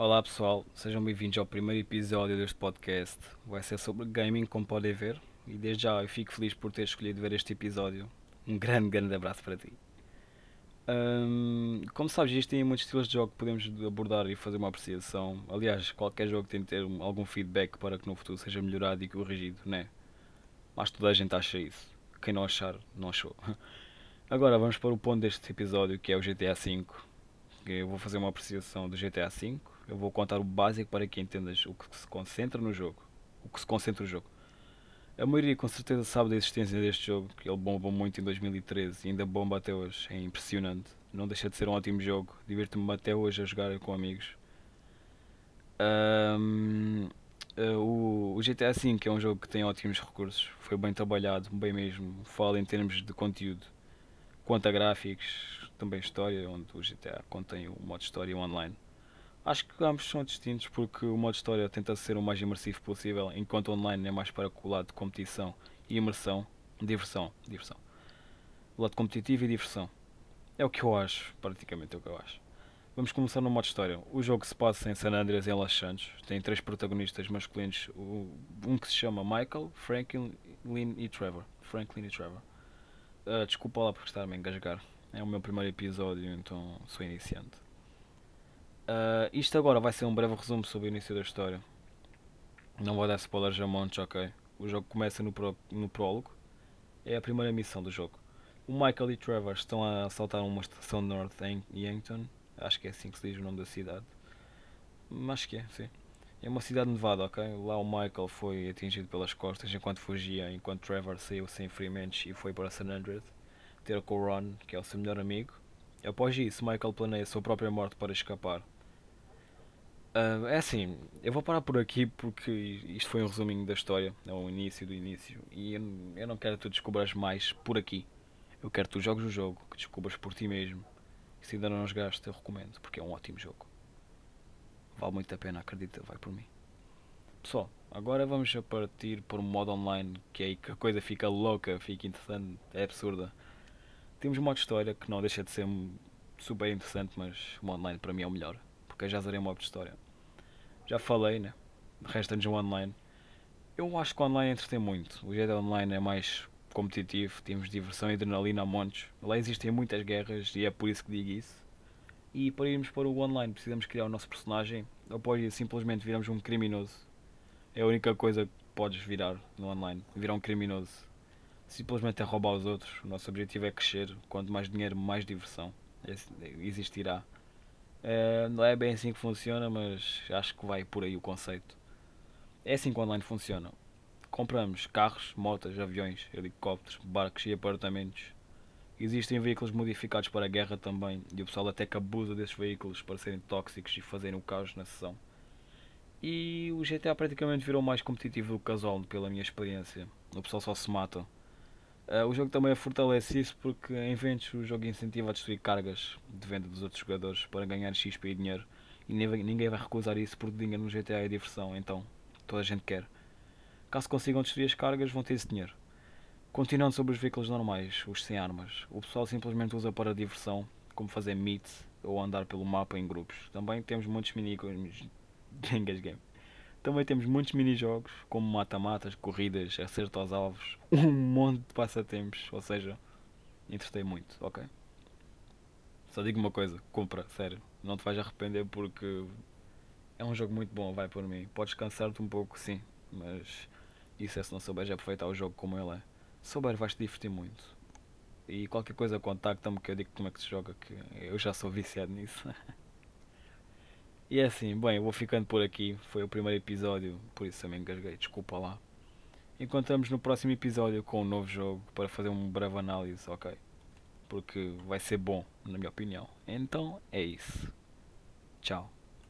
Olá pessoal, sejam bem-vindos ao primeiro episódio deste podcast. Vai ser sobre gaming, como podem ver, e desde já eu fico feliz por ter escolhido ver este episódio. Um grande, grande abraço para ti. Como sabes, existem muitos estilos de jogo que podemos abordar e fazer uma apreciação. Aliás, qualquer jogo tem de ter algum feedback para que no futuro seja melhorado e corrigido, né? Mas toda a gente acha isso. Quem não achar, não achou. Agora vamos para o ponto deste episódio que é o GTA V. Eu vou fazer uma apreciação do GTA V. Eu vou contar o básico para que entendas o que se concentra no jogo. O que se concentra no jogo. A maioria com certeza sabe da existência deste jogo, que ele bombou muito em 2013 e ainda bomba até hoje. É impressionante. Não deixa de ser um ótimo jogo. Divirto-me até hoje a jogar com amigos. Um, uh, o, o GTA V é um jogo que tem ótimos recursos. Foi bem trabalhado, bem mesmo. Fala em termos de conteúdo. Quanto a gráficos, também história, onde o GTA contém o modo história online. Acho que ambos são distintos porque o modo história tenta ser o mais imersivo possível, enquanto online é mais para o lado de competição e imersão, diversão, diversão. O lado competitivo e diversão. É o que eu acho, praticamente é o que eu acho. Vamos começar no modo história. O jogo se passa em San Andreas em Los Santos. Tem três protagonistas masculinos, um que se chama Michael, Franklin e Trevor. Franklin e Trevor. Uh, desculpa lá por estar-me a engasgar. É o meu primeiro episódio, então sou iniciante. Uh, isto agora vai ser um breve resumo sobre o início da história. Não vou dar spoilers a montes, ok? O jogo começa no, no prólogo. É a primeira missão do jogo. O Michael e Trevor estão a assaltar uma estação de North Yankton. Acho que é assim que se diz o nome da cidade. Acho que é, sim. É uma cidade nevada, ok? Lá o Michael foi atingido pelas costas enquanto fugia, enquanto Trevor saiu sem ferimentos e foi para San Andreas ter com Ron, que é o seu melhor amigo. Após isso, Michael planeia a sua própria morte para escapar. Uh, é assim, eu vou parar por aqui porque isto foi um resuminho da história, é o início do início, e eu, eu não quero que tu descubras mais por aqui. Eu quero que tu jogues o jogo, que descubras por ti mesmo. E se ainda não jogaste, eu recomendo, porque é um ótimo jogo. Vale muito a pena, acredita, vai por mim. Pessoal, agora vamos a partir por um modo online, que é aí que a coisa fica louca, fica interessante, é absurda. Temos modo história que não deixa de ser super interessante, mas o modo online para mim é o melhor porque já zerei modo de história. Já falei, né? Resta-nos um online. Eu acho que o online entretém muito. O GTA Online é mais competitivo, temos diversão e adrenalina a montes. Lá existem muitas guerras e é por isso que digo isso. E para irmos para o online precisamos criar o nosso personagem. Após isso simplesmente viramos um criminoso. É a única coisa que podes virar no online. Virar um criminoso. Simplesmente é roubar os outros. O nosso objetivo é crescer. Quanto mais dinheiro, mais diversão existirá. Uh, não é bem assim que funciona, mas acho que vai por aí o conceito. É assim que o online funciona. Compramos carros, motas, aviões, helicópteros, barcos e apartamentos. Existem veículos modificados para a guerra também, e o pessoal até que abusa desses veículos para serem tóxicos e fazerem o caos na sessão. E o GTA praticamente virou mais competitivo do que casual, pela minha experiência. O pessoal só se mata. Uh, o jogo também fortalece isso porque em eventos o jogo incentiva a destruir cargas de venda dos outros jogadores para ganhar XP e dinheiro e ninguém vai recusar isso porque dinheiro no GTA é diversão, então toda a gente quer. Caso consigam destruir as cargas vão ter esse dinheiro. Continuando sobre os veículos normais, os sem armas, o pessoal simplesmente usa para diversão, como fazer meet ou andar pelo mapa em grupos. Também temos muitos minigames game. Também temos muitos mini-jogos, como mata-matas, corridas, acerto aos alvos, um monte de passatempos, ou seja, entretei muito, ok? Só digo uma coisa, compra, sério, não te vais arrepender porque é um jogo muito bom, vai por mim. Podes cansar-te um pouco, sim, mas isso é se não souberes aproveitar o jogo como ele é. Se souber vais te divertir muito. E qualquer coisa contacta-me que eu digo como é que se joga, que eu já sou viciado nisso. E é assim, bem, eu vou ficando por aqui. Foi o primeiro episódio, por isso também engasguei, desculpa lá. Encontramos no próximo episódio com um novo jogo para fazer uma breve análise, ok? Porque vai ser bom, na minha opinião. Então é isso. Tchau.